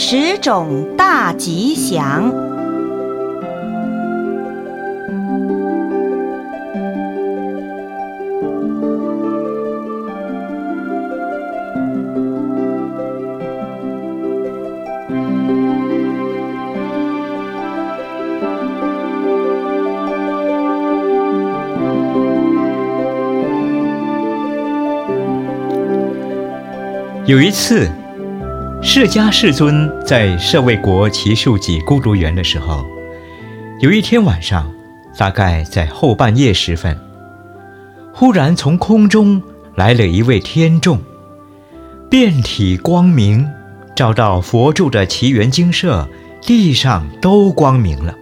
十种大吉祥。有一次，释迦世尊在舍卫国祇树给孤独园的时候，有一天晚上，大概在后半夜时分，忽然从空中来了一位天众，遍体光明，照到佛住的祇园精舍，地上都光明了。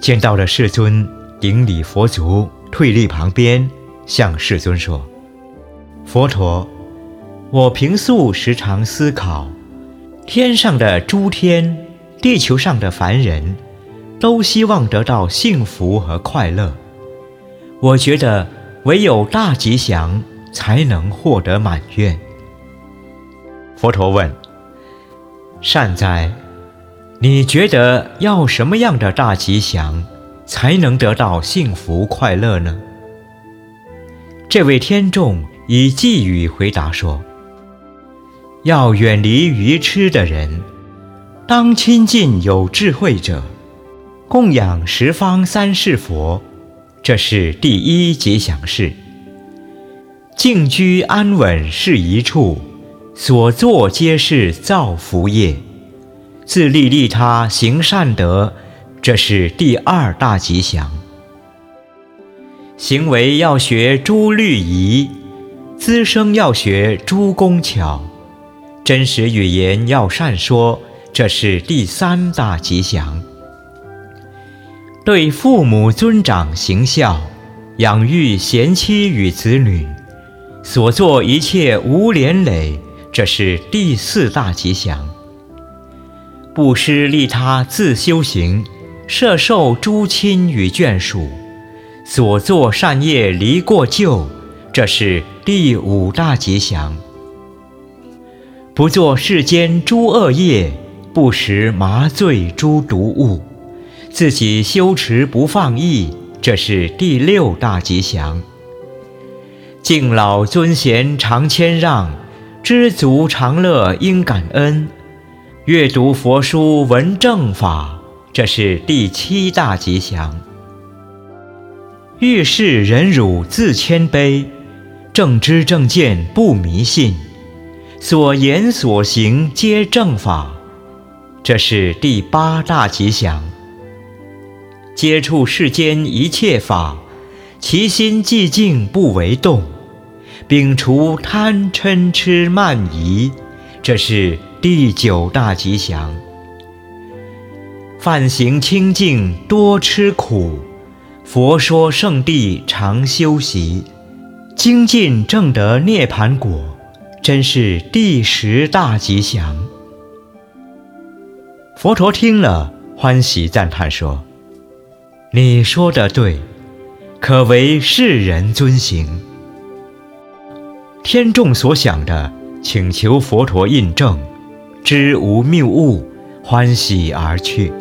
见到了世尊，顶礼佛足，退立旁边，向世尊说：“佛陀。”我平素时常思考，天上的诸天，地球上的凡人，都希望得到幸福和快乐。我觉得唯有大吉祥才能获得满愿。佛陀问：“善哉，你觉得要什么样的大吉祥，才能得到幸福快乐呢？”这位天众以寄语回答说。要远离愚痴的人，当亲近有智慧者，供养十方三世佛，这是第一吉祥事。静居安稳是一处，所作皆是造福业，自利利他行善德，这是第二大吉祥。行为要学诸律仪，滋生要学诸工巧。真实语言要善说，这是第三大吉祥。对父母尊长行孝，养育贤妻与子女，所做一切无连累，这是第四大吉祥。布施利他自修行，摄受诸亲与眷属，所作善业离过旧，这是第五大吉祥。不做世间诸恶业，不食麻醉诸毒物，自己修持不放逸，这是第六大吉祥。敬老尊贤常谦让，知足常乐应感恩，阅读佛书闻正法，这是第七大吉祥。遇事忍辱自谦卑，正知正见不迷信。所言所行皆正法，这是第八大吉祥。接触世间一切法，其心寂静不为动，摒除贪嗔痴慢疑，这是第九大吉祥。犯行清净多吃苦，佛说圣地常修习，精进正得涅盘果。真是第十大吉祥。佛陀听了，欢喜赞叹说：“你说的对，可为世人遵行。”天众所想的，请求佛陀印证，知无谬误，欢喜而去。